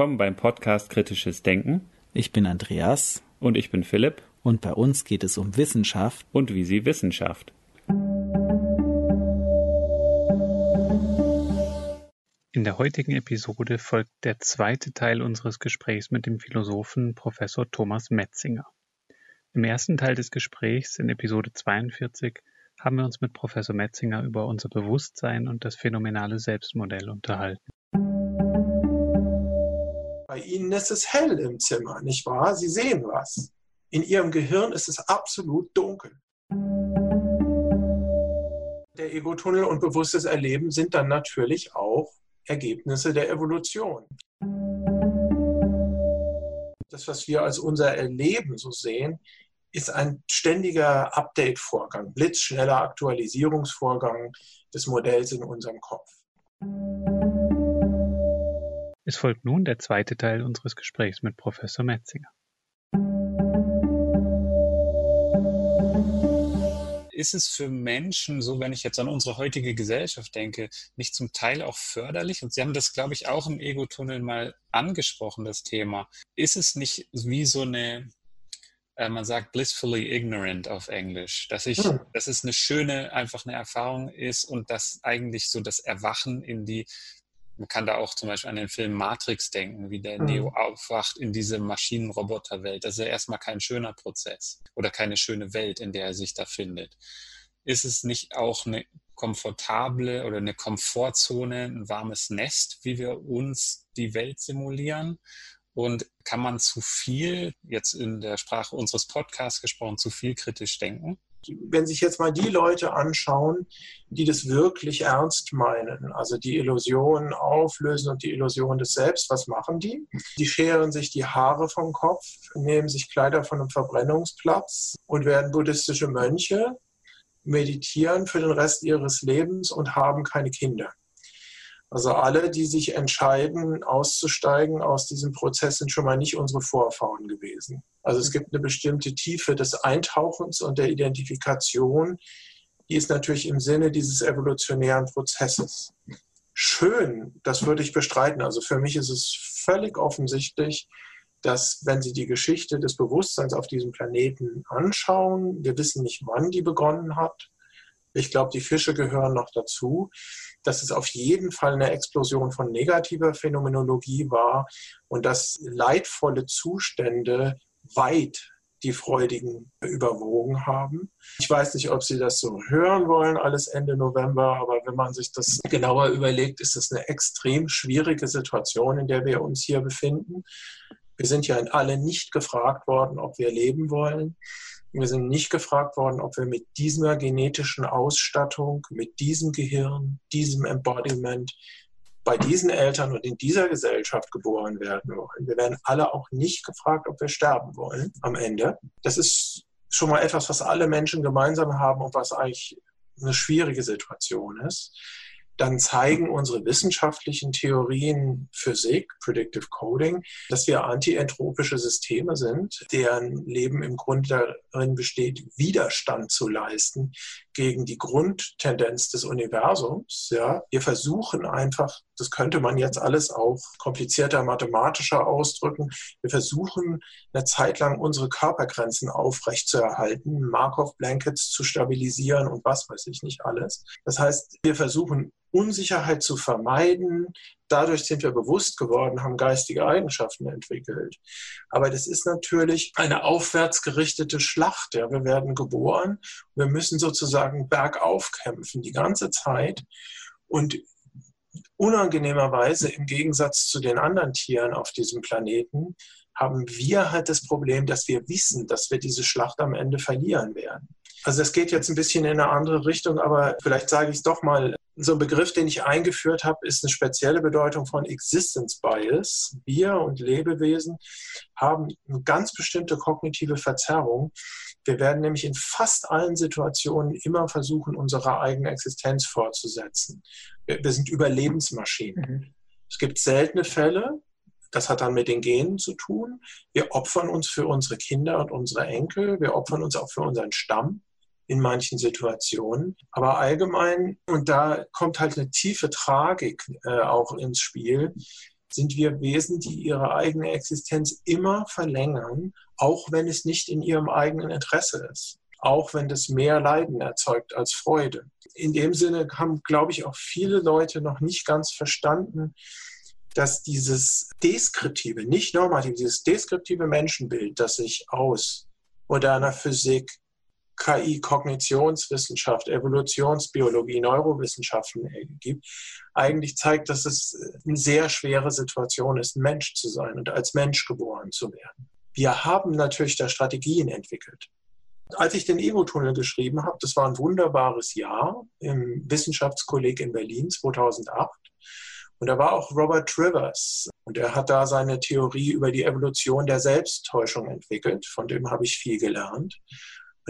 Willkommen beim Podcast Kritisches Denken. Ich bin Andreas. Und ich bin Philipp. Und bei uns geht es um Wissenschaft. Und wie sie Wissenschaft. In der heutigen Episode folgt der zweite Teil unseres Gesprächs mit dem Philosophen Professor Thomas Metzinger. Im ersten Teil des Gesprächs in Episode 42 haben wir uns mit Professor Metzinger über unser Bewusstsein und das phänomenale Selbstmodell unterhalten. Bei Ihnen ist es hell im Zimmer, nicht wahr? Sie sehen was. In Ihrem Gehirn ist es absolut dunkel. Der Ego-Tunnel und bewusstes Erleben sind dann natürlich auch Ergebnisse der Evolution. Das, was wir als unser Erleben so sehen, ist ein ständiger Update-Vorgang, blitzschneller Aktualisierungsvorgang des Modells in unserem Kopf. Es folgt nun der zweite Teil unseres Gesprächs mit Professor Metzinger. Ist es für Menschen, so wenn ich jetzt an unsere heutige Gesellschaft denke, nicht zum Teil auch förderlich? Und Sie haben das, glaube ich, auch im Ego-Tunnel mal angesprochen, das Thema. Ist es nicht wie so eine, äh, man sagt blissfully ignorant auf Englisch, dass ich, hm. dass es eine schöne, einfach eine Erfahrung ist und dass eigentlich so das Erwachen in die man kann da auch zum Beispiel an den Film Matrix denken, wie der mhm. Neo aufwacht in diese Maschinenroboterwelt. Das ist ja erstmal kein schöner Prozess oder keine schöne Welt, in der er sich da findet. Ist es nicht auch eine komfortable oder eine Komfortzone, ein warmes Nest, wie wir uns die Welt simulieren? Und kann man zu viel, jetzt in der Sprache unseres Podcasts gesprochen, zu viel kritisch denken? Wenn sich jetzt mal die Leute anschauen, die das wirklich ernst meinen, also die Illusion auflösen und die Illusion des Selbst, was machen die? Die scheren sich die Haare vom Kopf, nehmen sich Kleider von einem Verbrennungsplatz und werden buddhistische Mönche, meditieren für den Rest ihres Lebens und haben keine Kinder. Also alle, die sich entscheiden, auszusteigen aus diesem Prozess, sind schon mal nicht unsere Vorfahren gewesen. Also es gibt eine bestimmte Tiefe des Eintauchens und der Identifikation, die ist natürlich im Sinne dieses evolutionären Prozesses. Schön, das würde ich bestreiten. Also für mich ist es völlig offensichtlich, dass wenn Sie die Geschichte des Bewusstseins auf diesem Planeten anschauen, wir wissen nicht, wann die begonnen hat. Ich glaube, die Fische gehören noch dazu dass es auf jeden Fall eine Explosion von negativer Phänomenologie war und dass leidvolle Zustände weit die freudigen überwogen haben. Ich weiß nicht, ob Sie das so hören wollen, alles Ende November, aber wenn man sich das genauer überlegt, ist es eine extrem schwierige Situation, in der wir uns hier befinden. Wir sind ja alle nicht gefragt worden, ob wir leben wollen. Wir sind nicht gefragt worden, ob wir mit dieser genetischen Ausstattung, mit diesem Gehirn, diesem Embodiment bei diesen Eltern und in dieser Gesellschaft geboren werden wollen. Wir werden alle auch nicht gefragt, ob wir sterben wollen am Ende. Das ist schon mal etwas, was alle Menschen gemeinsam haben und was eigentlich eine schwierige Situation ist dann zeigen unsere wissenschaftlichen Theorien Physik, Predictive Coding, dass wir antientropische Systeme sind, deren Leben im Grunde darin besteht, Widerstand zu leisten gegen die Grundtendenz des Universums. Ja, wir versuchen einfach, das könnte man jetzt alles auch komplizierter mathematischer ausdrücken. Wir versuchen eine Zeit lang unsere Körpergrenzen aufrechtzuerhalten, Markov Blankets zu stabilisieren und was weiß ich nicht alles. Das heißt, wir versuchen Unsicherheit zu vermeiden. Dadurch sind wir bewusst geworden, haben geistige Eigenschaften entwickelt. Aber das ist natürlich eine aufwärts gerichtete Schlacht. Ja. Wir werden geboren. Wir müssen sozusagen bergauf kämpfen die ganze Zeit. Und unangenehmerweise im Gegensatz zu den anderen Tieren auf diesem Planeten haben wir halt das Problem, dass wir wissen, dass wir diese Schlacht am Ende verlieren werden. Also es geht jetzt ein bisschen in eine andere Richtung, aber vielleicht sage ich es doch mal so ein Begriff, den ich eingeführt habe, ist eine spezielle Bedeutung von Existence Bias. Wir und Lebewesen haben eine ganz bestimmte kognitive Verzerrung. Wir werden nämlich in fast allen Situationen immer versuchen, unsere eigene Existenz fortzusetzen. Wir, sind Überlebensmaschinen. Mhm. Es gibt seltene Fälle, das hat dann mit den Genen zu tun. Wir opfern uns für unsere Kinder und unsere Enkel. Wir opfern uns auch für unseren Stamm in manchen Situationen. Aber allgemein, und da kommt halt eine tiefe Tragik äh, auch ins Spiel, sind wir Wesen, die ihre eigene Existenz immer verlängern, auch wenn es nicht in ihrem eigenen Interesse ist. Auch wenn das mehr Leiden erzeugt als Freude. In dem Sinne haben, glaube ich, auch viele Leute noch nicht ganz verstanden, dass dieses deskriptive, nicht normative, dieses deskriptive Menschenbild, das sich aus moderner Physik, KI, Kognitionswissenschaft, Evolutionsbiologie, Neurowissenschaften gibt, eigentlich zeigt, dass es eine sehr schwere Situation ist, Mensch zu sein und als Mensch geboren zu werden. Wir haben natürlich da Strategien entwickelt. Als ich den Ego-Tunnel geschrieben habe, das war ein wunderbares Jahr im Wissenschaftskolleg in Berlin 2008. Und da war auch Robert Trivers und er hat da seine Theorie über die Evolution der Selbsttäuschung entwickelt. Von dem habe ich viel gelernt.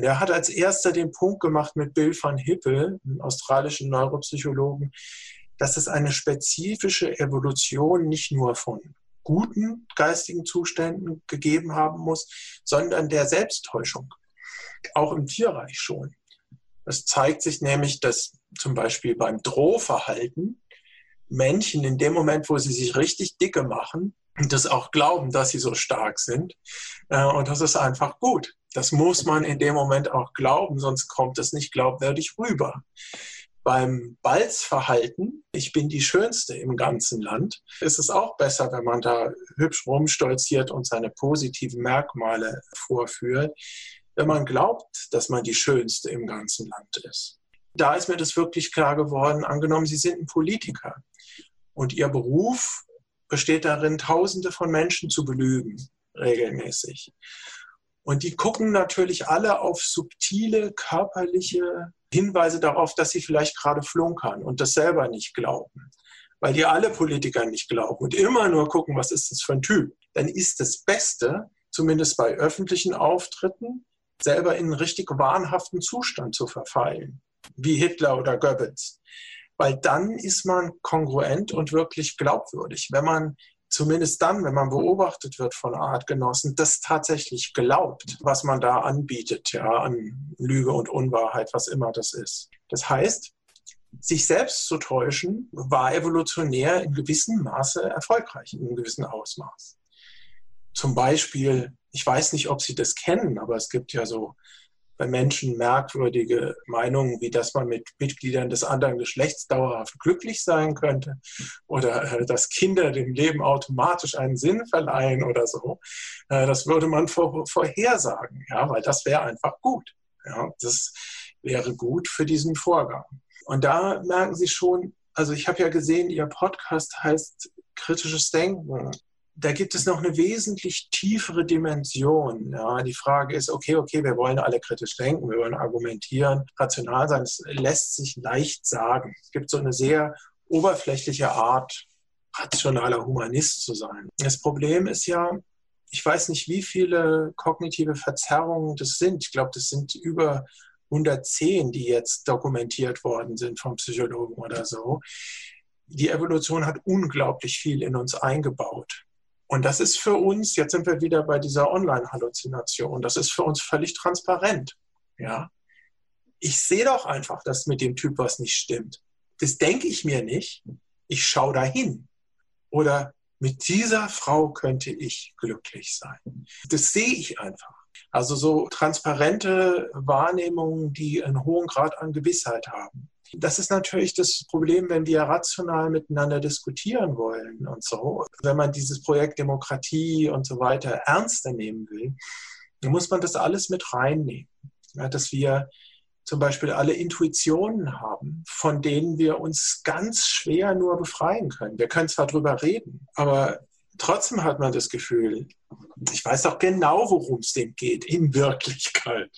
Und er hat als erster den Punkt gemacht mit Bill van Hippel, einem australischen Neuropsychologen, dass es eine spezifische Evolution nicht nur von guten geistigen Zuständen gegeben haben muss, sondern der Selbsttäuschung. Auch im Tierreich schon. Es zeigt sich nämlich, dass zum Beispiel beim Drohverhalten Männchen in dem Moment, wo sie sich richtig dicke machen, das auch glauben, dass sie so stark sind. Äh, und das ist einfach gut. Das muss man in dem Moment auch glauben, sonst kommt es nicht glaubwürdig rüber. Beim Balzverhalten, ich bin die Schönste im ganzen Land, ist es auch besser, wenn man da hübsch rumstolziert und seine positiven Merkmale vorführt, wenn man glaubt, dass man die Schönste im ganzen Land ist. Da ist mir das wirklich klar geworden, angenommen, Sie sind ein Politiker und Ihr Beruf besteht darin, Tausende von Menschen zu belügen, regelmäßig. Und die gucken natürlich alle auf subtile körperliche Hinweise darauf, dass sie vielleicht gerade flunkern und das selber nicht glauben. Weil die alle Politiker nicht glauben und immer nur gucken, was ist das für ein Typ. Dann ist das Beste, zumindest bei öffentlichen Auftritten, selber in einen richtig wahnhaften Zustand zu verfallen, wie Hitler oder Goebbels weil dann ist man kongruent und wirklich glaubwürdig. Wenn man zumindest dann, wenn man beobachtet wird von Artgenossen, das tatsächlich glaubt, was man da anbietet, ja, an Lüge und Unwahrheit, was immer das ist. Das heißt, sich selbst zu täuschen, war evolutionär in gewissem Maße erfolgreich, in einem gewissen Ausmaß. Zum Beispiel, ich weiß nicht, ob Sie das kennen, aber es gibt ja so bei Menschen merkwürdige Meinungen, wie dass man mit Mitgliedern des anderen Geschlechts dauerhaft glücklich sein könnte oder äh, dass Kinder dem Leben automatisch einen Sinn verleihen oder so. Äh, das würde man vor, vorhersagen, ja, weil das wäre einfach gut. Ja, das wäre gut für diesen Vorgang. Und da merken Sie schon, also ich habe ja gesehen, Ihr Podcast heißt kritisches Denken da gibt es noch eine wesentlich tiefere Dimension. Ja, die Frage ist, okay, okay, wir wollen alle kritisch denken, wir wollen argumentieren, rational sein. Das lässt sich leicht sagen. Es gibt so eine sehr oberflächliche Art, rationaler Humanist zu sein. Das Problem ist ja, ich weiß nicht, wie viele kognitive Verzerrungen das sind. Ich glaube, das sind über 110, die jetzt dokumentiert worden sind vom Psychologen oder so. Die Evolution hat unglaublich viel in uns eingebaut. Und das ist für uns, jetzt sind wir wieder bei dieser Online-Halluzination, das ist für uns völlig transparent. Ja. Ich sehe doch einfach, dass mit dem Typ was nicht stimmt. Das denke ich mir nicht. Ich schaue dahin. Oder mit dieser Frau könnte ich glücklich sein. Das sehe ich einfach. Also so transparente Wahrnehmungen, die einen hohen Grad an Gewissheit haben. Das ist natürlich das Problem, wenn wir rational miteinander diskutieren wollen und so. Wenn man dieses Projekt Demokratie und so weiter ernster nehmen will, dann muss man das alles mit reinnehmen. Ja, dass wir zum Beispiel alle Intuitionen haben, von denen wir uns ganz schwer nur befreien können. Wir können zwar drüber reden, aber trotzdem hat man das Gefühl, ich weiß doch genau, worum es dem geht in Wirklichkeit.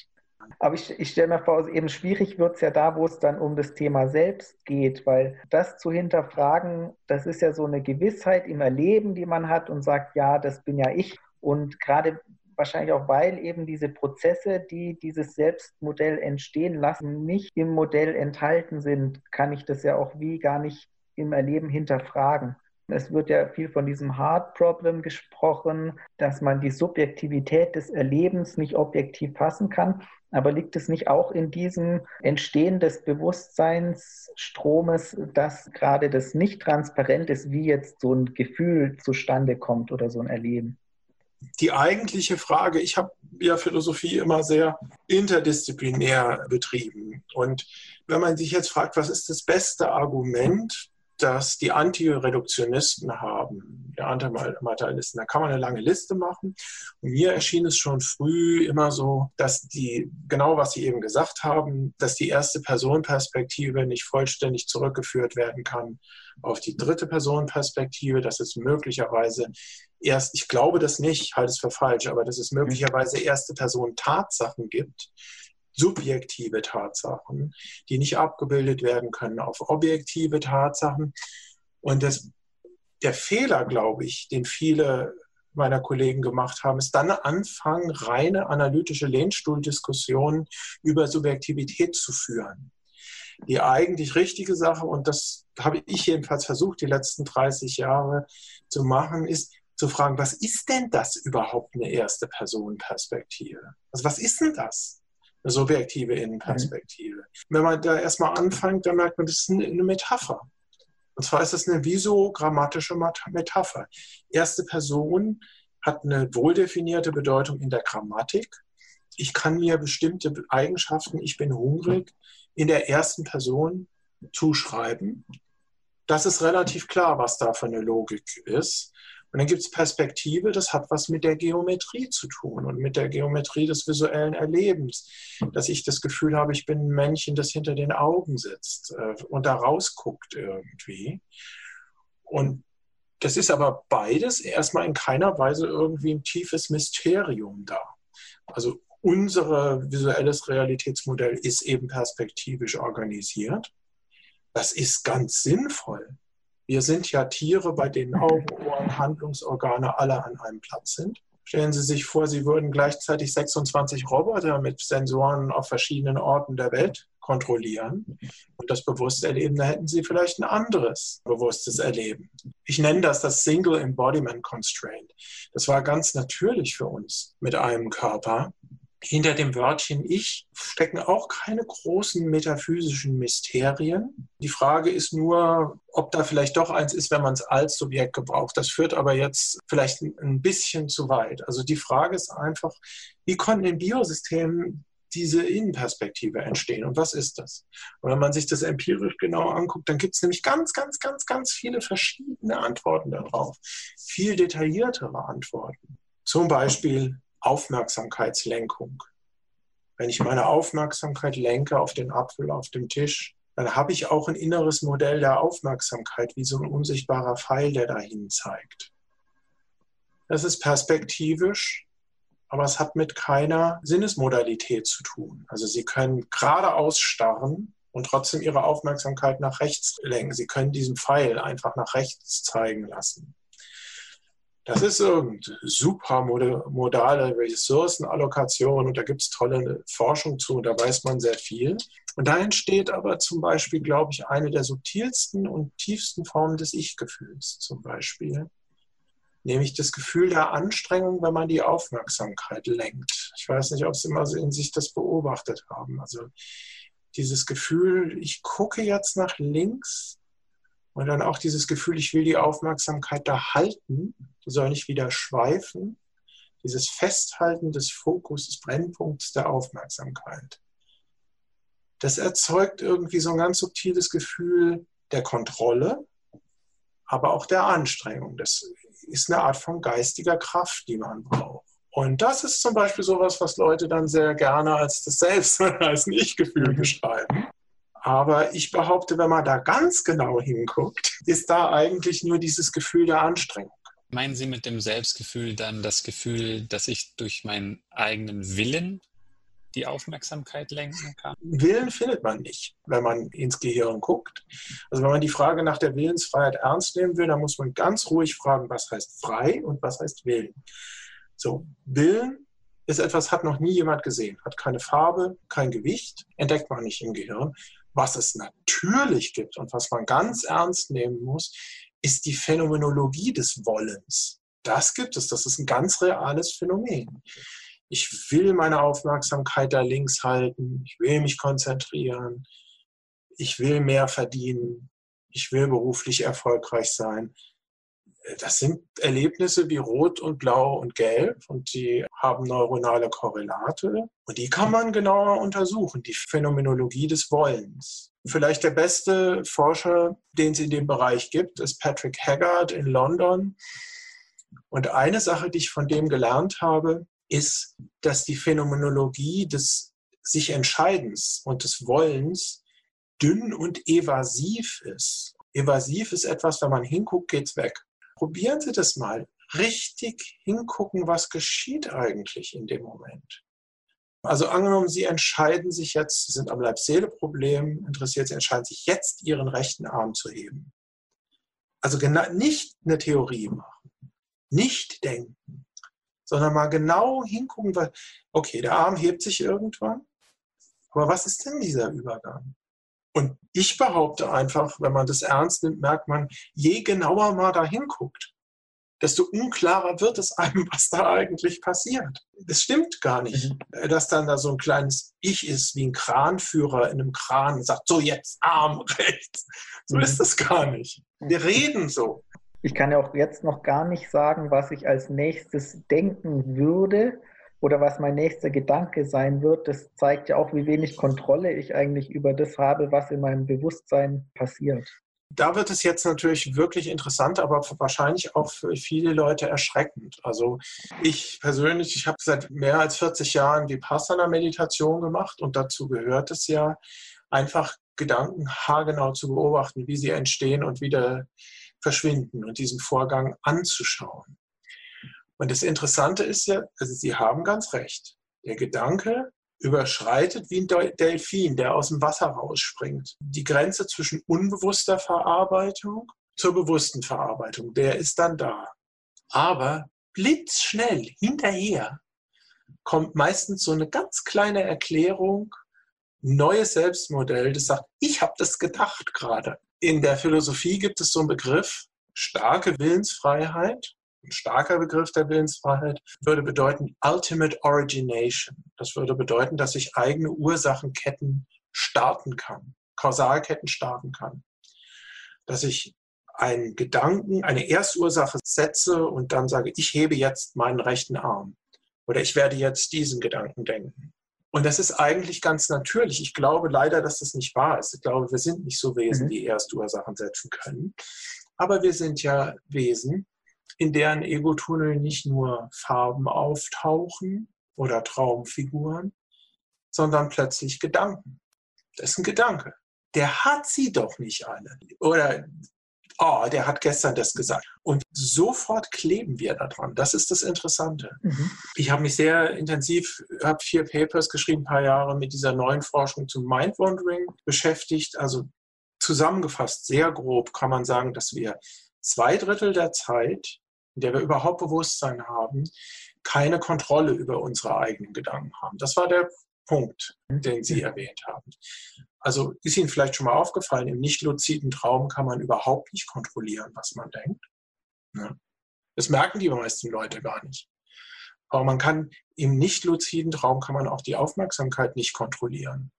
Aber ich, ich stelle mir vor, eben schwierig wird es ja da, wo es dann um das Thema selbst geht, weil das zu hinterfragen, das ist ja so eine Gewissheit im Erleben, die man hat und sagt, ja, das bin ja ich. Und gerade wahrscheinlich auch, weil eben diese Prozesse, die dieses Selbstmodell entstehen lassen, nicht im Modell enthalten sind, kann ich das ja auch wie gar nicht im Erleben hinterfragen. Es wird ja viel von diesem Hard Problem gesprochen, dass man die Subjektivität des Erlebens nicht objektiv fassen kann. Aber liegt es nicht auch in diesem Entstehen des Bewusstseinsstromes, dass gerade das nicht transparent ist, wie jetzt so ein Gefühl zustande kommt oder so ein Erleben? Die eigentliche Frage, ich habe ja Philosophie immer sehr interdisziplinär betrieben. Und wenn man sich jetzt fragt, was ist das beste Argument das die Antireduktionisten haben, die Antimaterialisten. Da kann man eine lange Liste machen. Und mir erschien es schon früh immer so, dass die, genau was Sie eben gesagt haben, dass die erste Personenperspektive nicht vollständig zurückgeführt werden kann auf die dritte Personenperspektive, dass es möglicherweise erst, ich glaube das nicht, halte es für falsch, aber dass es möglicherweise erste Person Tatsachen gibt, subjektive Tatsachen, die nicht abgebildet werden können auf objektive Tatsachen. Und das, der Fehler, glaube ich, den viele meiner Kollegen gemacht haben, ist dann anfangen, reine analytische Lehnstuhldiskussionen über Subjektivität zu führen. Die eigentlich richtige Sache, und das habe ich jedenfalls versucht, die letzten 30 Jahre zu machen, ist zu fragen, was ist denn das überhaupt eine erste Personenperspektive? Also was ist denn das? Eine subjektive Innenperspektive. Mhm. Wenn man da erstmal anfängt, dann merkt man, das ist eine Metapher. Und zwar ist es eine visogrammatische Metapher. Erste Person hat eine wohldefinierte Bedeutung in der Grammatik. Ich kann mir bestimmte Eigenschaften, ich bin hungrig, in der ersten Person zuschreiben. Das ist relativ klar, was da für eine Logik ist. Und dann gibt es Perspektive, das hat was mit der Geometrie zu tun und mit der Geometrie des visuellen Erlebens. Dass ich das Gefühl habe, ich bin ein Männchen, das hinter den Augen sitzt äh, und da rausguckt irgendwie. Und das ist aber beides erstmal in keiner Weise irgendwie ein tiefes Mysterium da. Also unser visuelles Realitätsmodell ist eben perspektivisch organisiert. Das ist ganz sinnvoll. Wir sind ja Tiere, bei denen Augen, Ohren, Handlungsorgane alle an einem Platz sind. Stellen Sie sich vor, Sie würden gleichzeitig 26 Roboter mit Sensoren auf verschiedenen Orten der Welt kontrollieren. Und das bewusste Erleben, da hätten Sie vielleicht ein anderes bewusstes Erleben. Ich nenne das das Single Embodiment Constraint. Das war ganz natürlich für uns mit einem Körper hinter dem Wörtchen Ich stecken auch keine großen metaphysischen Mysterien. Die Frage ist nur, ob da vielleicht doch eins ist, wenn man es als Subjekt gebraucht. Das führt aber jetzt vielleicht ein bisschen zu weit. Also die Frage ist einfach, wie konnten in Biosystemen diese Innenperspektive entstehen und was ist das? Und wenn man sich das empirisch genau anguckt, dann gibt es nämlich ganz, ganz, ganz, ganz viele verschiedene Antworten darauf. Viel detailliertere Antworten. Zum Beispiel, Aufmerksamkeitslenkung. Wenn ich meine Aufmerksamkeit lenke auf den Apfel auf dem Tisch, dann habe ich auch ein inneres Modell der Aufmerksamkeit, wie so ein unsichtbarer Pfeil, der dahin zeigt. Das ist perspektivisch, aber es hat mit keiner Sinnesmodalität zu tun. Also Sie können geradeaus starren und trotzdem Ihre Aufmerksamkeit nach rechts lenken. Sie können diesen Pfeil einfach nach rechts zeigen lassen. Das ist irgendeine super modale Ressourcenallokation und da gibt es tolle Forschung zu und da weiß man sehr viel. Und da entsteht aber zum Beispiel, glaube ich, eine der subtilsten und tiefsten Formen des Ich-Gefühls zum Beispiel. Nämlich das Gefühl der Anstrengung, wenn man die Aufmerksamkeit lenkt. Ich weiß nicht, ob Sie immer in sich das beobachtet haben. Also dieses Gefühl, ich gucke jetzt nach links und dann auch dieses Gefühl, ich will die Aufmerksamkeit da halten, die soll nicht wieder schweifen. Dieses Festhalten des Fokus, des Brennpunkts der Aufmerksamkeit. Das erzeugt irgendwie so ein ganz subtiles Gefühl der Kontrolle, aber auch der Anstrengung. Das ist eine Art von geistiger Kraft, die man braucht. Und das ist zum Beispiel sowas, was Leute dann sehr gerne als das Selbst, als ein Ich-Gefühl mhm. beschreiben. Aber ich behaupte, wenn man da ganz genau hinguckt, ist da eigentlich nur dieses Gefühl der Anstrengung. Meinen Sie mit dem Selbstgefühl dann das Gefühl, dass ich durch meinen eigenen Willen die Aufmerksamkeit lenken kann? Willen findet man nicht, wenn man ins Gehirn guckt. Also wenn man die Frage nach der Willensfreiheit ernst nehmen will, dann muss man ganz ruhig fragen, was heißt frei und was heißt Willen. So, Willen ist etwas, hat noch nie jemand gesehen, hat keine Farbe, kein Gewicht, entdeckt man nicht im Gehirn. Was es natürlich gibt und was man ganz ernst nehmen muss, ist die Phänomenologie des Wollens. Das gibt es, das ist ein ganz reales Phänomen. Ich will meine Aufmerksamkeit da links halten, ich will mich konzentrieren, ich will mehr verdienen, ich will beruflich erfolgreich sein. Das sind Erlebnisse wie Rot und Blau und Gelb und die haben neuronale Korrelate und die kann man genauer untersuchen, die Phänomenologie des Wollens. Vielleicht der beste Forscher, den es in dem Bereich gibt, ist Patrick Haggard in London. Und eine Sache, die ich von dem gelernt habe, ist, dass die Phänomenologie des sich Entscheidens und des Wollens dünn und evasiv ist. Evasiv ist etwas, wenn man hinguckt, geht's weg. Probieren Sie das mal. Richtig hingucken, was geschieht eigentlich in dem Moment. Also angenommen, Sie entscheiden sich jetzt, Sie sind am Leib-Seele-Problem interessiert, Sie entscheiden sich jetzt, Ihren rechten Arm zu heben. Also nicht eine Theorie machen, nicht denken, sondern mal genau hingucken, okay, der Arm hebt sich irgendwann, aber was ist denn dieser Übergang? Und ich behaupte einfach, wenn man das ernst nimmt, merkt man, je genauer man da hinguckt, desto unklarer wird es einem, was da eigentlich passiert. Das stimmt gar nicht, mhm. dass dann da so ein kleines Ich ist, wie ein Kranführer in einem Kran und sagt, so jetzt Arm rechts. So mhm. ist es gar nicht. Wir reden so. Ich kann ja auch jetzt noch gar nicht sagen, was ich als nächstes denken würde, oder was mein nächster Gedanke sein wird, das zeigt ja auch, wie wenig Kontrolle ich eigentlich über das habe, was in meinem Bewusstsein passiert. Da wird es jetzt natürlich wirklich interessant, aber wahrscheinlich auch für viele Leute erschreckend. Also ich persönlich, ich habe seit mehr als 40 Jahren Vipassana-Meditation gemacht und dazu gehört es ja, einfach Gedanken haargenau zu beobachten, wie sie entstehen und wieder verschwinden und diesen Vorgang anzuschauen. Und das Interessante ist ja, also Sie haben ganz recht. Der Gedanke überschreitet wie ein Delfin, der aus dem Wasser rausspringt. Die Grenze zwischen unbewusster Verarbeitung zur bewussten Verarbeitung, der ist dann da. Aber blitzschnell hinterher kommt meistens so eine ganz kleine Erklärung, neues Selbstmodell, das sagt, ich habe das gedacht gerade. In der Philosophie gibt es so einen Begriff, starke Willensfreiheit. Ein starker Begriff der Willensfreiheit würde bedeuten Ultimate Origination. Das würde bedeuten, dass ich eigene Ursachenketten starten kann, Kausalketten starten kann. Dass ich einen Gedanken, eine Erstursache setze und dann sage, ich hebe jetzt meinen rechten Arm oder ich werde jetzt diesen Gedanken denken. Und das ist eigentlich ganz natürlich. Ich glaube leider, dass das nicht wahr ist. Ich glaube, wir sind nicht so Wesen, mhm. die Erstursachen setzen können. Aber wir sind ja Wesen, in deren Ego-Tunnel nicht nur Farben auftauchen oder Traumfiguren, sondern plötzlich Gedanken. Das ist ein Gedanke. Der hat sie doch nicht alle. Oder, oh, der hat gestern das gesagt. Und sofort kleben wir daran. Das ist das Interessante. Mhm. Ich habe mich sehr intensiv, habe vier Papers geschrieben, ein paar Jahre mit dieser neuen Forschung zum Mind-Wandering beschäftigt. Also zusammengefasst, sehr grob kann man sagen, dass wir zwei Drittel der Zeit in der wir überhaupt Bewusstsein haben, keine Kontrolle über unsere eigenen Gedanken haben. Das war der Punkt, den Sie erwähnt haben. Also ist Ihnen vielleicht schon mal aufgefallen, im nicht luziden Traum kann man überhaupt nicht kontrollieren, was man denkt. Das merken die meisten Leute gar nicht. Aber man kann im nicht luziden Traum kann man auch die Aufmerksamkeit nicht kontrollieren.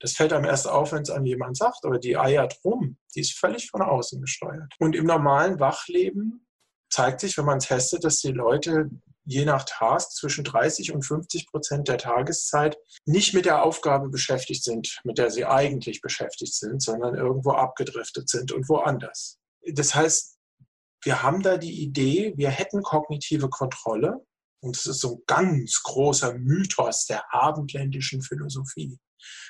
Das fällt einem erst auf, wenn es einem jemand sagt, aber die eiert rum. Die ist völlig von außen gesteuert. Und im normalen Wachleben zeigt sich, wenn man testet, dass die Leute je nach Task zwischen 30 und 50 Prozent der Tageszeit nicht mit der Aufgabe beschäftigt sind, mit der sie eigentlich beschäftigt sind, sondern irgendwo abgedriftet sind und woanders. Das heißt, wir haben da die Idee, wir hätten kognitive Kontrolle. Und das ist so ein ganz großer Mythos der abendländischen Philosophie.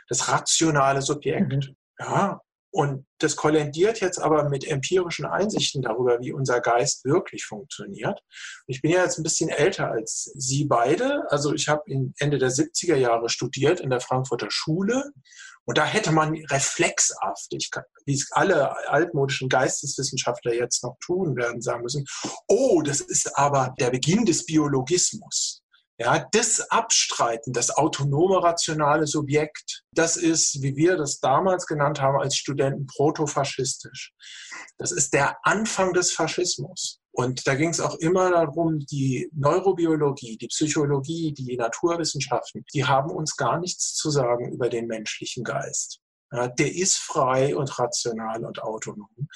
Das rationale Subjekt. Mhm. Ja, und das kollendiert jetzt aber mit empirischen Einsichten darüber, wie unser Geist wirklich funktioniert. Ich bin ja jetzt ein bisschen älter als Sie beide. Also ich habe Ende der 70er Jahre studiert in der Frankfurter Schule. Und da hätte man reflexhaft, wie es alle altmodischen Geisteswissenschaftler jetzt noch tun werden, sagen müssen, oh, das ist aber der Beginn des Biologismus. Ja, das Abstreiten, das autonome rationale Subjekt, das ist, wie wir das damals genannt haben als Studenten, protofaschistisch. Das ist der Anfang des Faschismus. Und da ging es auch immer darum, die Neurobiologie, die Psychologie, die Naturwissenschaften, die haben uns gar nichts zu sagen über den menschlichen Geist. Ja, der ist frei und rational und autonom.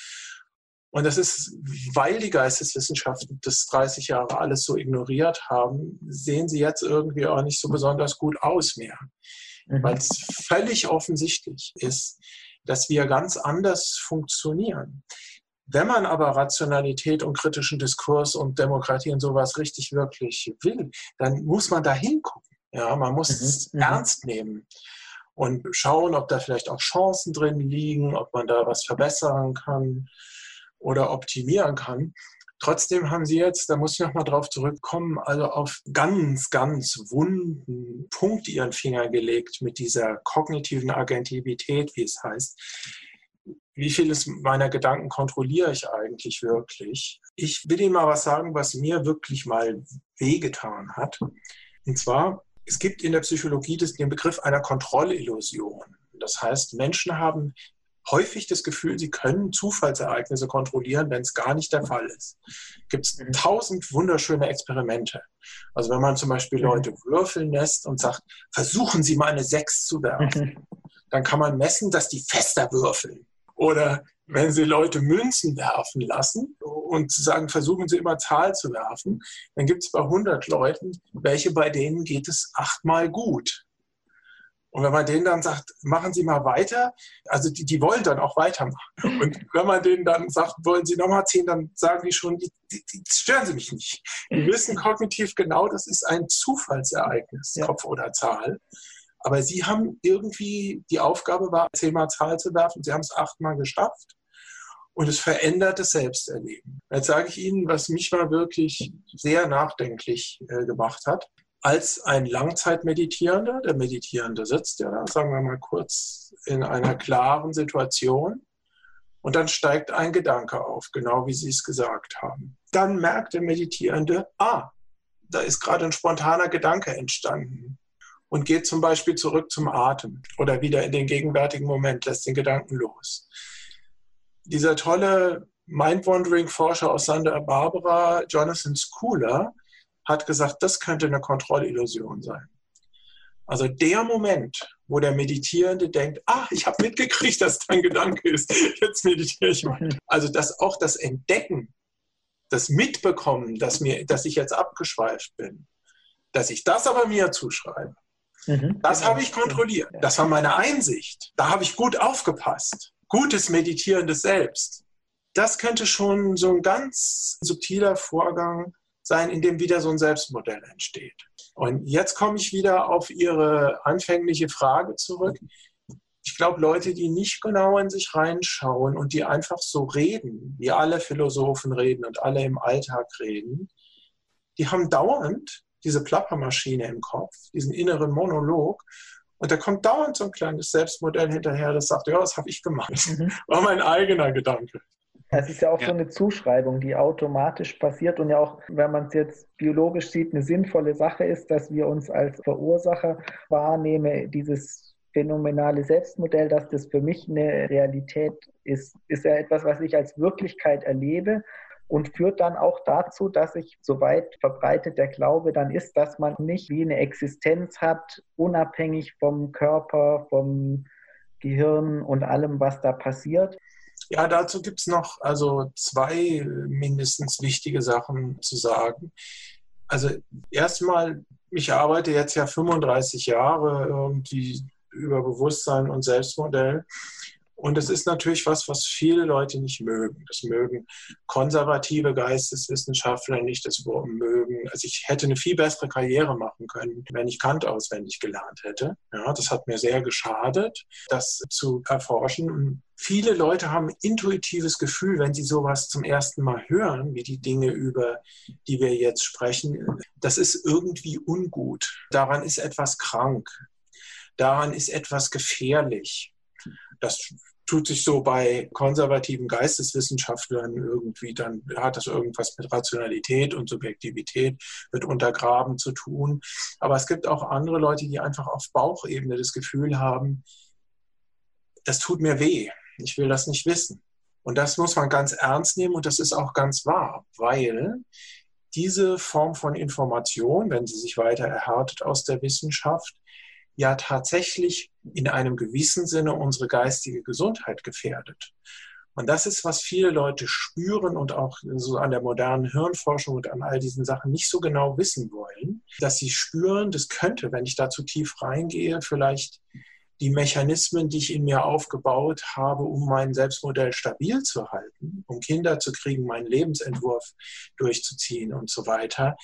Und das ist, weil die Geisteswissenschaften das 30 Jahre alles so ignoriert haben, sehen sie jetzt irgendwie auch nicht so besonders gut aus mehr. Mhm. Weil es völlig offensichtlich ist, dass wir ganz anders funktionieren. Wenn man aber Rationalität und kritischen Diskurs und Demokratie und sowas richtig wirklich will, dann muss man da hingucken. Ja, man muss mhm. es mhm. ernst nehmen und schauen, ob da vielleicht auch Chancen drin liegen, ob man da was verbessern kann oder optimieren kann. Trotzdem haben Sie jetzt, da muss ich nochmal drauf zurückkommen, also auf ganz, ganz wunden Punkt Ihren Finger gelegt mit dieser kognitiven Agentivität, wie es heißt. Wie vieles meiner Gedanken kontrolliere ich eigentlich wirklich? Ich will Ihnen mal was sagen, was mir wirklich mal wehgetan hat. Und zwar, es gibt in der Psychologie den Begriff einer Kontrollillusion. Das heißt, Menschen haben häufig das Gefühl, sie können Zufallsereignisse kontrollieren, wenn es gar nicht der Fall ist. Gibt es mhm. tausend wunderschöne Experimente. Also wenn man zum Beispiel mhm. Leute würfeln lässt und sagt, versuchen Sie mal eine Sechs zu werfen, mhm. dann kann man messen, dass die fester würfeln. Oder wenn Sie Leute Münzen werfen lassen und sagen, versuchen Sie immer Zahl zu werfen, dann gibt es bei 100 Leuten, welche bei denen geht es achtmal gut. Und wenn man denen dann sagt, machen Sie mal weiter, also die, die wollen dann auch weitermachen. Und wenn man denen dann sagt, wollen Sie nochmal zehn, dann sagen die schon, die, die, die, stören Sie mich nicht. Die wissen kognitiv genau, das ist ein Zufallsereignis, ja. Kopf oder Zahl. Aber sie haben irgendwie, die Aufgabe war, zehnmal Zahl zu werfen. Sie haben es achtmal geschafft. Und es verändert das Selbsterleben. Jetzt sage ich Ihnen, was mich mal wirklich sehr nachdenklich äh, gemacht hat als ein Langzeitmeditierender. Der Meditierende sitzt ja, sagen wir mal kurz, in einer klaren Situation und dann steigt ein Gedanke auf, genau wie Sie es gesagt haben. Dann merkt der Meditierende, ah, da ist gerade ein spontaner Gedanke entstanden und geht zum Beispiel zurück zum Atem oder wieder in den gegenwärtigen Moment, lässt den Gedanken los. Dieser tolle Mind-Wandering-Forscher aus Santa Barbara, Jonathan Schooler, hat gesagt, das könnte eine Kontrollillusion sein. Also der Moment, wo der Meditierende denkt, ah, ich habe mitgekriegt, dass dein Gedanke ist, jetzt meditiere ich mal. Also dass auch das Entdecken, das Mitbekommen, dass, mir, dass ich jetzt abgeschweift bin, dass ich das aber mir zuschreibe, mhm, das genau. habe ich kontrolliert. Das war meine Einsicht. Da habe ich gut aufgepasst. Gutes meditierendes Selbst. Das könnte schon so ein ganz subtiler Vorgang sein, in dem wieder so ein Selbstmodell entsteht. Und jetzt komme ich wieder auf Ihre anfängliche Frage zurück. Ich glaube, Leute, die nicht genau in sich reinschauen und die einfach so reden, wie alle Philosophen reden und alle im Alltag reden, die haben dauernd diese Plappermaschine im Kopf, diesen inneren Monolog. Und da kommt dauernd so ein kleines Selbstmodell hinterher, das sagt, ja, das habe ich gemacht. Mhm. War mein eigener Gedanke. Es ist ja auch ja. so eine Zuschreibung, die automatisch passiert und ja auch, wenn man es jetzt biologisch sieht, eine sinnvolle Sache ist, dass wir uns als Verursacher wahrnehmen, dieses phänomenale Selbstmodell, dass das für mich eine Realität ist, ist ja etwas, was ich als Wirklichkeit erlebe und führt dann auch dazu, dass sich soweit verbreitet der Glaube dann ist, dass man nicht wie eine Existenz hat, unabhängig vom Körper, vom Gehirn und allem, was da passiert, ja, dazu gibt es noch also zwei mindestens wichtige Sachen zu sagen. Also erstmal, ich arbeite jetzt ja 35 Jahre irgendwie über Bewusstsein und Selbstmodell. Und es ist natürlich was, was viele Leute nicht mögen. Das mögen konservative Geisteswissenschaftler nicht, das mögen. Also ich hätte eine viel bessere Karriere machen können, wenn ich Kant auswendig gelernt hätte. Ja, das hat mir sehr geschadet, das zu erforschen. Viele Leute haben intuitives Gefühl, wenn sie sowas zum ersten Mal hören, wie die Dinge, über die wir jetzt sprechen. Das ist irgendwie ungut. Daran ist etwas krank. Daran ist etwas gefährlich. Das tut sich so bei konservativen Geisteswissenschaftlern irgendwie, dann hat das irgendwas mit Rationalität und Subjektivität, mit Untergraben zu tun. Aber es gibt auch andere Leute, die einfach auf Bauchebene das Gefühl haben, das tut mir weh, ich will das nicht wissen. Und das muss man ganz ernst nehmen und das ist auch ganz wahr, weil diese Form von Information, wenn sie sich weiter erhärtet aus der Wissenschaft, ja tatsächlich in einem gewissen Sinne unsere geistige Gesundheit gefährdet. Und das ist, was viele Leute spüren und auch so an der modernen Hirnforschung und an all diesen Sachen nicht so genau wissen wollen, dass sie spüren, das könnte, wenn ich da zu tief reingehe, vielleicht die Mechanismen, die ich in mir aufgebaut habe, um mein Selbstmodell stabil zu halten, um Kinder zu kriegen, meinen Lebensentwurf durchzuziehen und so weiter,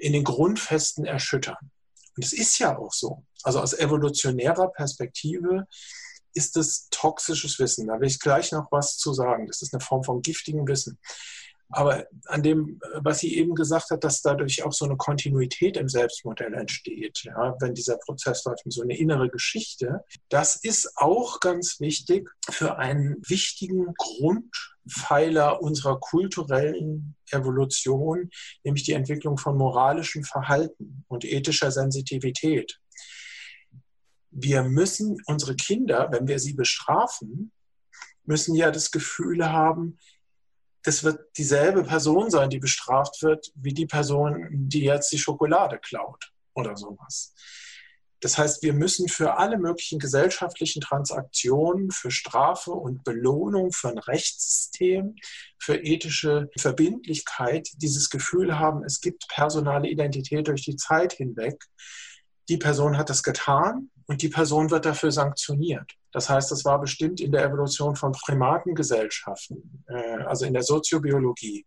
in den Grundfesten erschüttern. Und es ist ja auch so. Also aus evolutionärer Perspektive ist es toxisches Wissen. Da will ich gleich noch was zu sagen. Das ist eine Form von giftigem Wissen. Aber an dem, was sie eben gesagt hat, dass dadurch auch so eine Kontinuität im Selbstmodell entsteht, ja, wenn dieser Prozess läuft, so eine innere Geschichte, das ist auch ganz wichtig für einen wichtigen Grundpfeiler unserer kulturellen Evolution, nämlich die Entwicklung von moralischem Verhalten und ethischer Sensitivität. Wir müssen unsere Kinder, wenn wir sie bestrafen, müssen ja das Gefühl haben, das wird dieselbe Person sein, die bestraft wird, wie die Person, die jetzt die Schokolade klaut oder sowas. Das heißt, wir müssen für alle möglichen gesellschaftlichen Transaktionen, für Strafe und Belohnung, für ein Rechtssystem, für ethische Verbindlichkeit dieses Gefühl haben, es gibt personale Identität durch die Zeit hinweg. Die Person hat das getan und die Person wird dafür sanktioniert. Das heißt, das war bestimmt in der Evolution von Primatengesellschaften, äh, also in der Soziobiologie,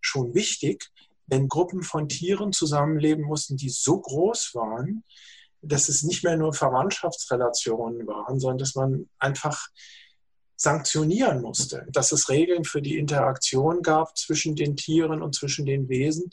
schon wichtig, wenn Gruppen von Tieren zusammenleben mussten, die so groß waren, dass es nicht mehr nur Verwandtschaftsrelationen waren, sondern dass man einfach sanktionieren musste, dass es Regeln für die Interaktion gab zwischen den Tieren und zwischen den Wesen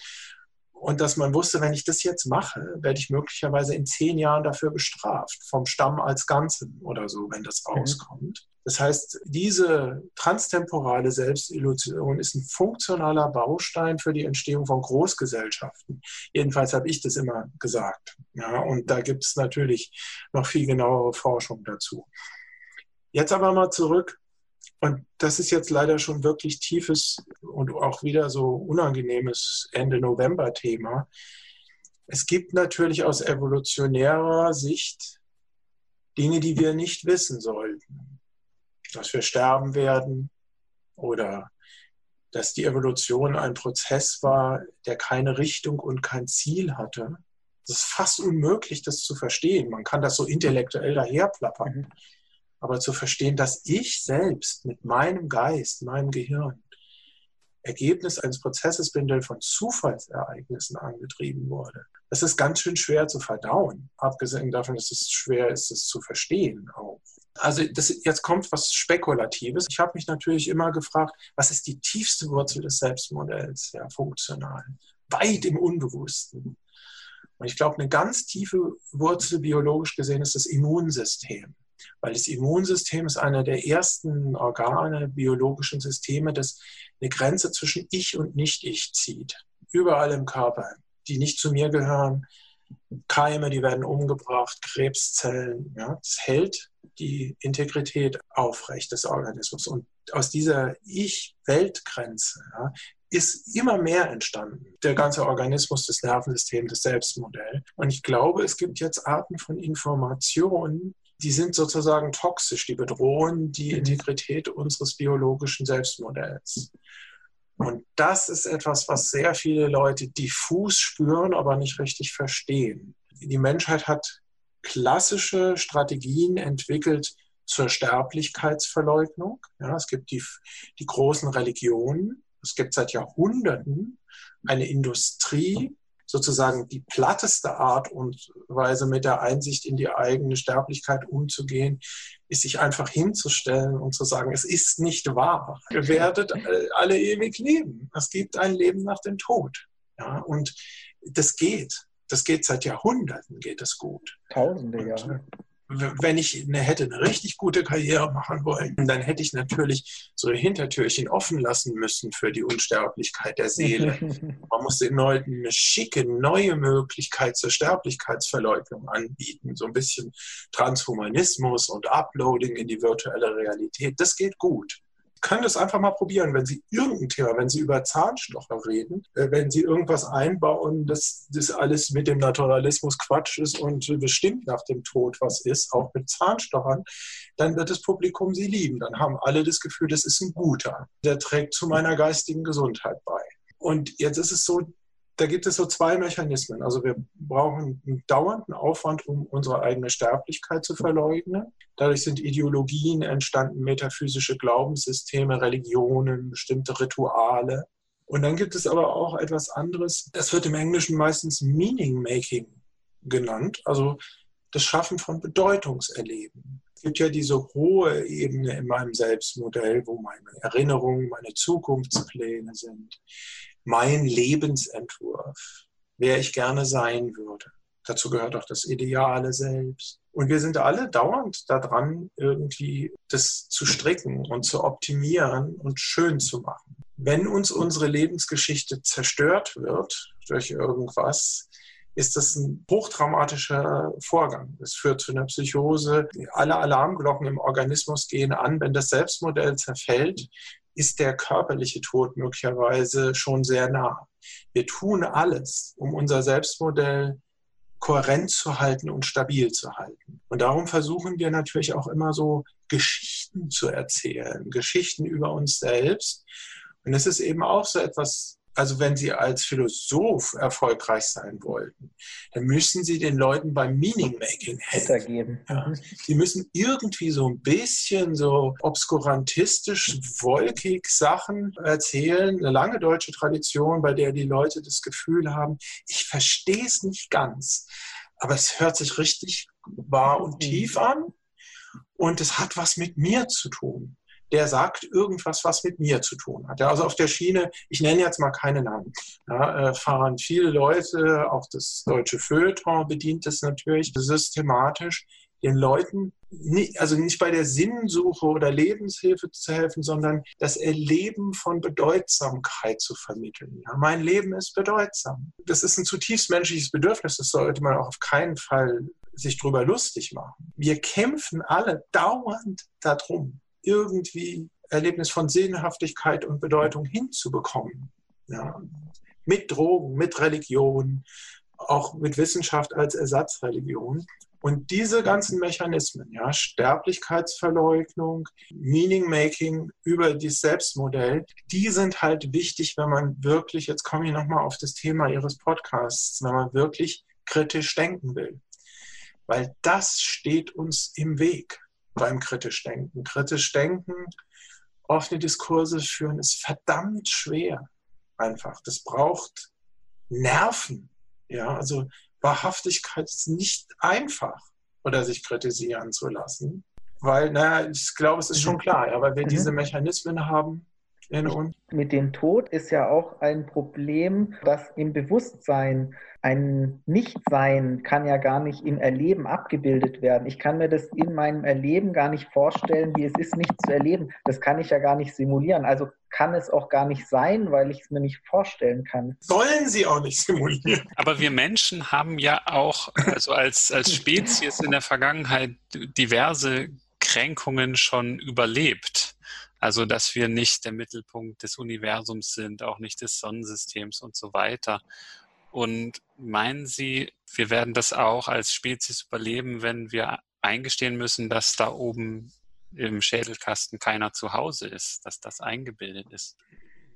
und dass man wusste, wenn ich das jetzt mache, werde ich möglicherweise in zehn Jahren dafür bestraft, vom Stamm als Ganzen oder so, wenn das mhm. rauskommt. Mhm. Das heißt, diese transtemporale Selbstillusion ist ein funktionaler Baustein für die Entstehung von Großgesellschaften. Jedenfalls habe ich das immer gesagt. Ja, und da gibt es natürlich noch viel genauere Forschung dazu. Jetzt aber mal zurück und das ist jetzt leider schon wirklich tiefes und auch wieder so unangenehmes Ende November-Thema. Es gibt natürlich aus evolutionärer Sicht Dinge, die wir nicht wissen sollten. Dass wir sterben werden oder dass die Evolution ein Prozess war, der keine Richtung und kein Ziel hatte. Das ist fast unmöglich, das zu verstehen. Man kann das so intellektuell daherplappern. Mhm aber zu verstehen, dass ich selbst mit meinem Geist, meinem Gehirn Ergebnis eines Prozesses bin, der von Zufallsereignissen angetrieben wurde. Das ist ganz schön schwer zu verdauen, abgesehen davon, dass es schwer ist, es zu verstehen auch. Also das, jetzt kommt was Spekulatives. Ich habe mich natürlich immer gefragt, was ist die tiefste Wurzel des Selbstmodells, ja, funktional, weit im Unbewussten. Und ich glaube, eine ganz tiefe Wurzel biologisch gesehen ist das Immunsystem weil das Immunsystem ist einer der ersten Organe, biologischen Systeme, das eine Grenze zwischen Ich und Nicht-Ich zieht. Überall im Körper, die nicht zu mir gehören. Keime, die werden umgebracht, Krebszellen. Ja, das hält die Integrität aufrecht des Organismus. Und aus dieser Ich-Weltgrenze ja, ist immer mehr entstanden. Der ganze Organismus, das Nervensystem, das Selbstmodell. Und ich glaube, es gibt jetzt Arten von Informationen, die sind sozusagen toxisch, die bedrohen die mhm. Integrität unseres biologischen Selbstmodells. Und das ist etwas, was sehr viele Leute diffus spüren, aber nicht richtig verstehen. Die Menschheit hat klassische Strategien entwickelt zur Sterblichkeitsverleugnung. Ja, es gibt die, die großen Religionen. Es gibt seit Jahrhunderten eine Industrie, sozusagen die platteste Art und Weise mit der Einsicht in die eigene Sterblichkeit umzugehen, ist sich einfach hinzustellen und zu sagen, es ist nicht wahr. Ihr werdet alle ewig leben. Es gibt ein Leben nach dem Tod. Ja, und das geht. Das geht seit Jahrhunderten, geht es gut. Tausende Jahre. Wenn ich eine, hätte eine richtig gute Karriere machen wollen, dann hätte ich natürlich so ein Hintertürchen offen lassen müssen für die Unsterblichkeit der Seele. Man muss den Leuten eine schicke, neue Möglichkeit zur Sterblichkeitsverleugnung anbieten. So ein bisschen Transhumanismus und Uploading in die virtuelle Realität. Das geht gut können das einfach mal probieren, wenn Sie irgendein Thema, wenn Sie über Zahnstocher reden, äh, wenn Sie irgendwas einbauen, dass das alles mit dem Naturalismus Quatsch ist und bestimmt nach dem Tod was ist, auch mit Zahnstochern, dann wird das Publikum Sie lieben. Dann haben alle das Gefühl, das ist ein guter. Der trägt zu meiner geistigen Gesundheit bei. Und jetzt ist es so, da gibt es so zwei Mechanismen. Also wir brauchen einen dauernden Aufwand, um unsere eigene Sterblichkeit zu verleugnen. Dadurch sind Ideologien entstanden, metaphysische Glaubenssysteme, Religionen, bestimmte Rituale. Und dann gibt es aber auch etwas anderes. Das wird im Englischen meistens Meaning Making genannt. Also das Schaffen von Bedeutungserleben. Es gibt ja diese hohe Ebene in meinem Selbstmodell, wo meine Erinnerungen, meine Zukunftspläne sind mein Lebensentwurf, wer ich gerne sein würde. Dazu gehört auch das ideale Selbst. Und wir sind alle dauernd daran, irgendwie das zu stricken und zu optimieren und schön zu machen. Wenn uns unsere Lebensgeschichte zerstört wird durch irgendwas, ist das ein hochtraumatischer Vorgang. Es führt zu einer Psychose. Alle Alarmglocken im Organismus gehen an. Wenn das Selbstmodell zerfällt, ist der körperliche Tod möglicherweise schon sehr nah. Wir tun alles, um unser Selbstmodell kohärent zu halten und stabil zu halten. Und darum versuchen wir natürlich auch immer so Geschichten zu erzählen, Geschichten über uns selbst. Und es ist eben auch so etwas also wenn Sie als Philosoph erfolgreich sein wollten, dann müssen Sie den Leuten beim Meaning-Making helfen. Ja. Sie müssen irgendwie so ein bisschen so obskurantistisch, wolkig Sachen erzählen. Eine lange deutsche Tradition, bei der die Leute das Gefühl haben, ich verstehe es nicht ganz, aber es hört sich richtig wahr und tief an und es hat was mit mir zu tun der sagt irgendwas, was mit mir zu tun hat. Ja, also auf der Schiene, ich nenne jetzt mal keine Namen, ja, äh, fahren viele Leute, auch das deutsche Feuilleton bedient es natürlich systematisch, den Leuten, nicht, also nicht bei der Sinnsuche oder Lebenshilfe zu helfen, sondern das Erleben von Bedeutsamkeit zu vermitteln. Ja, mein Leben ist bedeutsam. Das ist ein zutiefst menschliches Bedürfnis, das sollte man auch auf keinen Fall sich drüber lustig machen. Wir kämpfen alle dauernd darum, irgendwie Erlebnis von Sinnhaftigkeit und Bedeutung hinzubekommen. Ja. Mit Drogen, mit Religion, auch mit Wissenschaft als Ersatzreligion. Und diese ganzen Mechanismen, ja, Sterblichkeitsverleugnung, Meaning-Making über das Selbstmodell, die sind halt wichtig, wenn man wirklich, jetzt komme ich nochmal auf das Thema Ihres Podcasts, wenn man wirklich kritisch denken will. Weil das steht uns im Weg beim kritisch Denken. Kritisch Denken, offene Diskurse führen, ist verdammt schwer. Einfach. Das braucht Nerven. Ja, also Wahrhaftigkeit ist nicht einfach, oder sich kritisieren zu lassen. Weil, naja, ich glaube, es ist schon mhm. klar, ja, weil wir mhm. diese Mechanismen haben, uns. Mit dem Tod ist ja auch ein Problem, dass im Bewusstsein ein Nichtsein kann ja gar nicht im Erleben abgebildet werden. Ich kann mir das in meinem Erleben gar nicht vorstellen, wie es ist, nicht zu erleben. Das kann ich ja gar nicht simulieren. Also kann es auch gar nicht sein, weil ich es mir nicht vorstellen kann. Sollen sie auch nicht simulieren. Aber wir Menschen haben ja auch, also als, als Spezies in der Vergangenheit diverse Kränkungen schon überlebt. Also, dass wir nicht der Mittelpunkt des Universums sind, auch nicht des Sonnensystems und so weiter. Und meinen Sie, wir werden das auch als Spezies überleben, wenn wir eingestehen müssen, dass da oben im Schädelkasten keiner zu Hause ist, dass das eingebildet ist?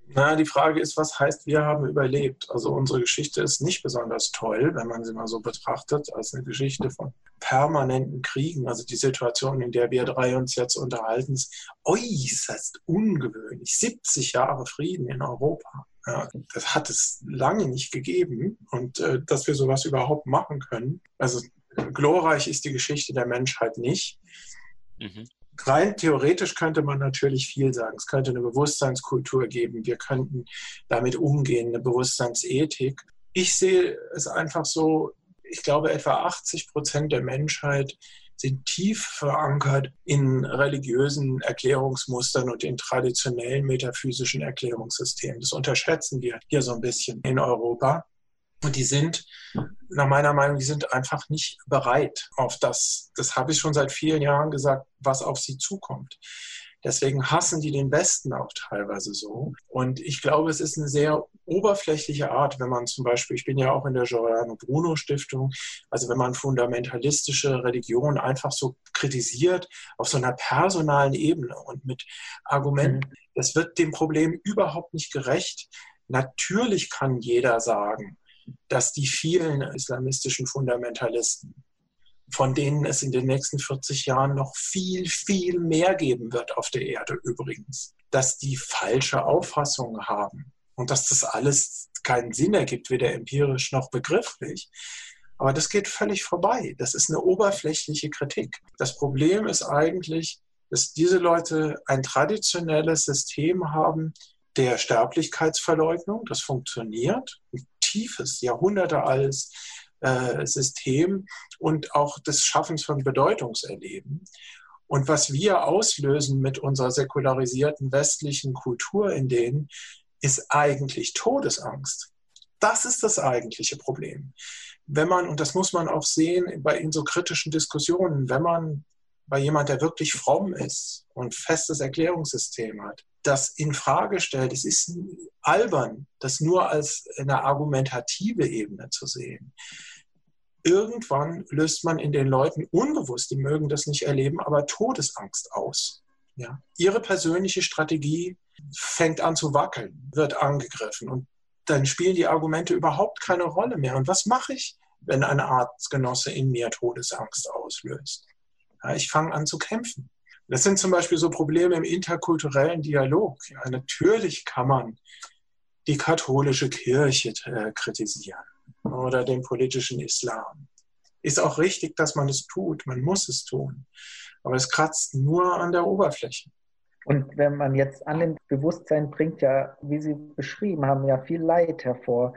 Na, die Frage ist, was heißt, wir haben überlebt? Also unsere Geschichte ist nicht besonders toll, wenn man sie mal so betrachtet, als eine Geschichte von permanenten Kriegen. Also die Situation, in der wir drei uns jetzt unterhalten, ist äußerst ungewöhnlich. 70 Jahre Frieden in Europa. Ja, das hat es lange nicht gegeben. Und äh, dass wir sowas überhaupt machen können. Also glorreich ist die Geschichte der Menschheit nicht. Mhm rein theoretisch könnte man natürlich viel sagen. Es könnte eine Bewusstseinskultur geben. Wir könnten damit umgehen, eine Bewusstseinsethik. Ich sehe es einfach so, ich glaube, etwa 80 Prozent der Menschheit sind tief verankert in religiösen Erklärungsmustern und in traditionellen metaphysischen Erklärungssystemen. Das unterschätzen wir hier so ein bisschen in Europa. Und die sind, nach meiner Meinung, die sind einfach nicht bereit auf das. Das habe ich schon seit vielen Jahren gesagt, was auf sie zukommt. Deswegen hassen die den Westen auch teilweise so. Und ich glaube, es ist eine sehr oberflächliche Art, wenn man zum Beispiel, ich bin ja auch in der Giordano Bruno Stiftung, also wenn man fundamentalistische Religion einfach so kritisiert auf so einer personalen Ebene und mit Argumenten, mhm. das wird dem Problem überhaupt nicht gerecht. Natürlich kann jeder sagen, dass die vielen islamistischen Fundamentalisten von denen es in den nächsten 40 Jahren noch viel, viel mehr geben wird auf der Erde übrigens, dass die falsche Auffassungen haben und dass das alles keinen Sinn ergibt, weder empirisch noch begrifflich. Aber das geht völlig vorbei. Das ist eine oberflächliche Kritik. Das Problem ist eigentlich, dass diese Leute ein traditionelles System haben der Sterblichkeitsverleugnung. Das funktioniert. Ein tiefes, jahrhundertealtes äh, System und auch des Schaffens von Bedeutungserleben. Und was wir auslösen mit unserer säkularisierten westlichen Kultur in denen, ist eigentlich Todesangst. Das ist das eigentliche Problem. Wenn man, und das muss man auch sehen bei in so kritischen Diskussionen, wenn man bei jemand, der wirklich fromm ist und festes Erklärungssystem hat, das in Frage stellt, es ist albern, das nur als eine argumentative Ebene zu sehen irgendwann löst man in den Leuten unbewusst, die mögen das nicht erleben, aber Todesangst aus. Ja. Ihre persönliche Strategie fängt an zu wackeln, wird angegriffen und dann spielen die Argumente überhaupt keine Rolle mehr. Und was mache ich, wenn ein Arztgenosse in mir Todesangst auslöst? Ja, ich fange an zu kämpfen. Das sind zum Beispiel so Probleme im interkulturellen Dialog. Ja, natürlich kann man die katholische Kirche äh, kritisieren oder den politischen Islam. Ist auch richtig, dass man es tut. Man muss es tun. Aber es kratzt nur an der Oberfläche. Und wenn man jetzt an dem Bewusstsein bringt, ja, wie Sie beschrieben haben, ja viel Leid hervor.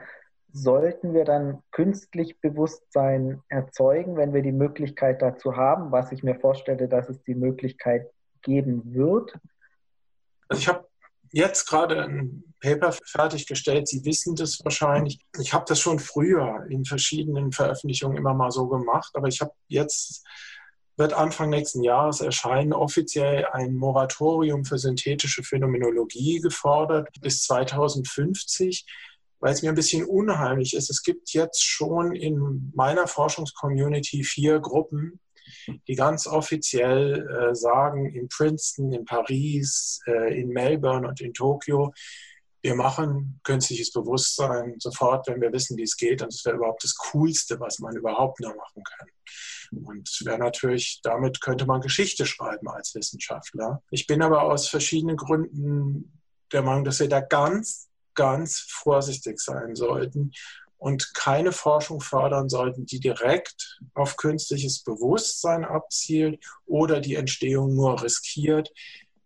Sollten wir dann künstlich Bewusstsein erzeugen, wenn wir die Möglichkeit dazu haben, was ich mir vorstelle, dass es die Möglichkeit geben wird? Also ich habe jetzt gerade ein Paper fertiggestellt. Sie wissen das wahrscheinlich. Ich habe das schon früher in verschiedenen Veröffentlichungen immer mal so gemacht, aber ich habe jetzt wird Anfang nächsten Jahres erscheinen, offiziell ein Moratorium für synthetische Phänomenologie gefordert bis 2050, weil es mir ein bisschen unheimlich ist. Es gibt jetzt schon in meiner Forschungscommunity vier Gruppen, die ganz offiziell äh, sagen, in Princeton, in Paris, äh, in Melbourne und in Tokio, wir machen künstliches Bewusstsein sofort, wenn wir wissen, wie es geht. Und das wäre überhaupt das Coolste, was man überhaupt noch machen kann. Und es wäre natürlich, damit könnte man Geschichte schreiben als Wissenschaftler. Ich bin aber aus verschiedenen Gründen der Meinung, dass wir da ganz, ganz vorsichtig sein sollten und keine Forschung fördern sollten, die direkt auf künstliches Bewusstsein abzielt oder die Entstehung nur riskiert,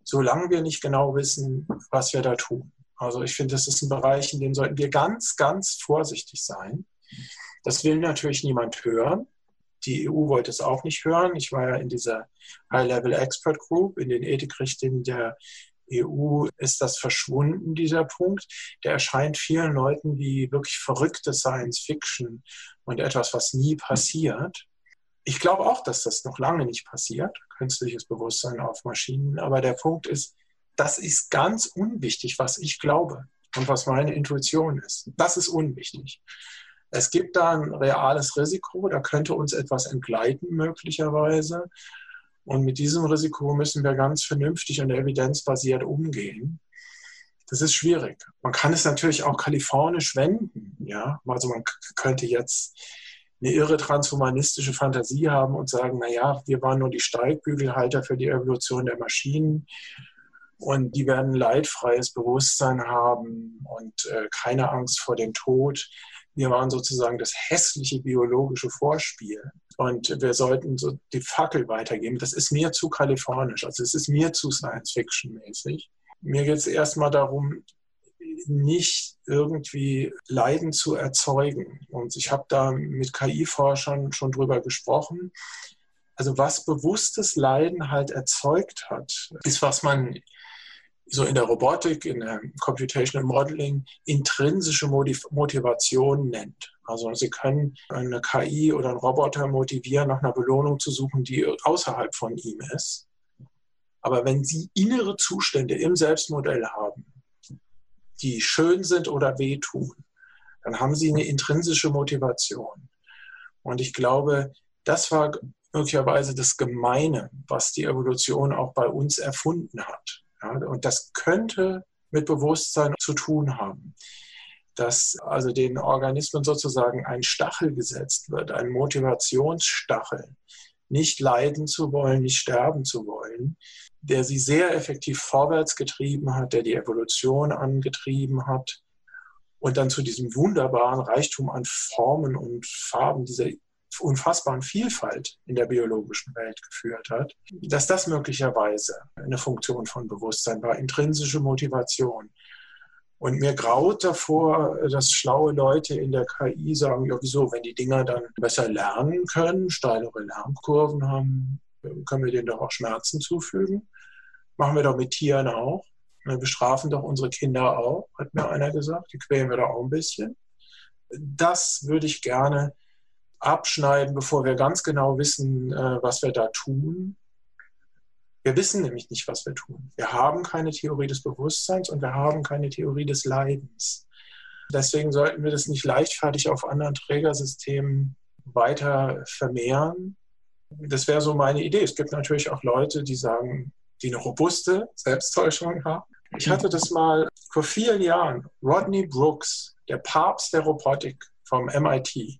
solange wir nicht genau wissen, was wir da tun. Also ich finde, das ist ein Bereich, in dem sollten wir ganz, ganz vorsichtig sein. Das will natürlich niemand hören. Die EU wollte es auch nicht hören. Ich war ja in dieser High-Level Expert Group, in den Ethikrichtlinien der EU ist das verschwunden, dieser Punkt. Der erscheint vielen Leuten wie wirklich verrückte Science Fiction und etwas, was nie passiert. Ich glaube auch, dass das noch lange nicht passiert, künstliches Bewusstsein auf Maschinen. Aber der Punkt ist, das ist ganz unwichtig, was ich glaube und was meine Intuition ist. Das ist unwichtig. Es gibt da ein reales Risiko, da könnte uns etwas entgleiten möglicherweise. Und mit diesem Risiko müssen wir ganz vernünftig und evidenzbasiert umgehen. Das ist schwierig. Man kann es natürlich auch kalifornisch wenden. Ja? Also man könnte jetzt eine irre transhumanistische Fantasie haben und sagen, naja, wir waren nur die Steigbügelhalter für die Evolution der Maschinen und die werden leidfreies Bewusstsein haben und äh, keine Angst vor dem Tod. Wir waren sozusagen das hässliche biologische Vorspiel. Und wir sollten so die Fackel weitergeben. Das ist mir zu kalifornisch, also es ist mir zu Science-Fiction-mäßig. Mir geht es erstmal darum, nicht irgendwie Leiden zu erzeugen. Und ich habe da mit KI-Forschern schon drüber gesprochen. Also was bewusstes Leiden halt erzeugt hat, ist, was man so in der Robotik, in der Computational Modeling intrinsische Motivation nennt. Also Sie können eine KI oder einen Roboter motivieren, nach einer Belohnung zu suchen, die außerhalb von ihm ist. Aber wenn Sie innere Zustände im Selbstmodell haben, die schön sind oder wehtun, dann haben Sie eine intrinsische Motivation. Und ich glaube, das war möglicherweise das Gemeine, was die Evolution auch bei uns erfunden hat. Ja, und das könnte mit Bewusstsein zu tun haben, dass also den Organismen sozusagen ein Stachel gesetzt wird, ein Motivationsstachel, nicht leiden zu wollen, nicht sterben zu wollen, der sie sehr effektiv vorwärts getrieben hat, der die Evolution angetrieben hat und dann zu diesem wunderbaren Reichtum an Formen und Farben dieser unfassbaren Vielfalt in der biologischen Welt geführt hat, dass das möglicherweise eine Funktion von Bewusstsein war, intrinsische Motivation. Und mir graut davor, dass schlaue Leute in der KI sagen, ja wieso, wenn die Dinger dann besser lernen können, steilere Lernkurven haben, können wir denen doch auch Schmerzen zufügen. Machen wir doch mit Tieren auch. Wir bestrafen doch unsere Kinder auch, hat mir einer gesagt. Die quälen wir doch auch ein bisschen. Das würde ich gerne abschneiden, bevor wir ganz genau wissen, äh, was wir da tun. Wir wissen nämlich nicht, was wir tun. Wir haben keine Theorie des Bewusstseins und wir haben keine Theorie des Leidens. Deswegen sollten wir das nicht leichtfertig auf anderen Trägersystemen weiter vermehren. Das wäre so meine Idee. Es gibt natürlich auch Leute, die sagen, die eine robuste Selbsttäuschung haben. Ich hatte das mal vor vielen Jahren. Rodney Brooks, der Papst der Robotik vom MIT,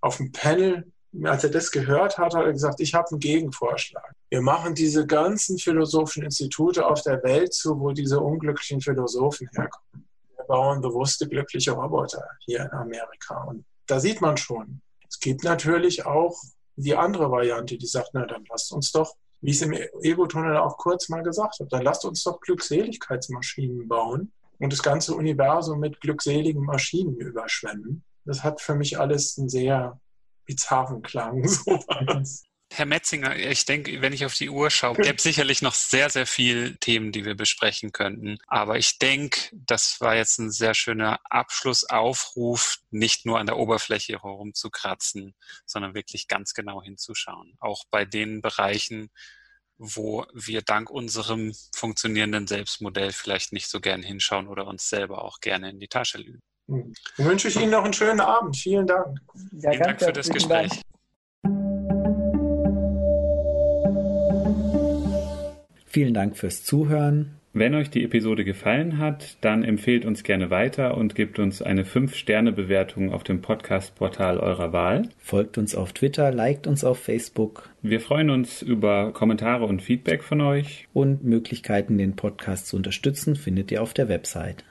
auf dem Panel, als er das gehört hat, hat er gesagt, ich habe einen Gegenvorschlag. Wir machen diese ganzen philosophischen Institute auf der Welt zu, wo diese unglücklichen Philosophen herkommen. Wir bauen bewusste, glückliche Roboter hier in Amerika. Und da sieht man schon, es gibt natürlich auch die andere Variante, die sagt, na dann lasst uns doch, wie ich es im Ego-Tunnel auch kurz mal gesagt habe, dann lasst uns doch Glückseligkeitsmaschinen bauen und das ganze Universum mit glückseligen Maschinen überschwemmen. Das hat für mich alles einen sehr bizarren Klang, sowas. Herr Metzinger, ich denke, wenn ich auf die Uhr schaue, gäbe es sicherlich noch sehr, sehr viel Themen, die wir besprechen könnten. Aber ich denke, das war jetzt ein sehr schöner Abschlussaufruf, nicht nur an der Oberfläche herumzukratzen, sondern wirklich ganz genau hinzuschauen. Auch bei den Bereichen, wo wir dank unserem funktionierenden Selbstmodell vielleicht nicht so gern hinschauen oder uns selber auch gerne in die Tasche lügen. Dann wünsche ich Ihnen noch einen schönen Abend. Vielen Dank. Ja, Vielen Dank für das Gespräch. Dank. Vielen Dank fürs Zuhören. Wenn euch die Episode gefallen hat, dann empfehlt uns gerne weiter und gebt uns eine 5-Sterne-Bewertung auf dem Podcast-Portal eurer Wahl. Folgt uns auf Twitter, liked uns auf Facebook. Wir freuen uns über Kommentare und Feedback von euch. Und Möglichkeiten, den Podcast zu unterstützen, findet ihr auf der Website.